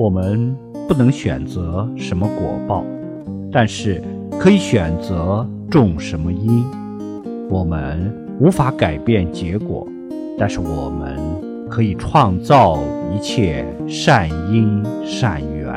我们不能选择什么果报但是可以选择种什么因我们无法改变结果但是我们可以创造一切善因善缘。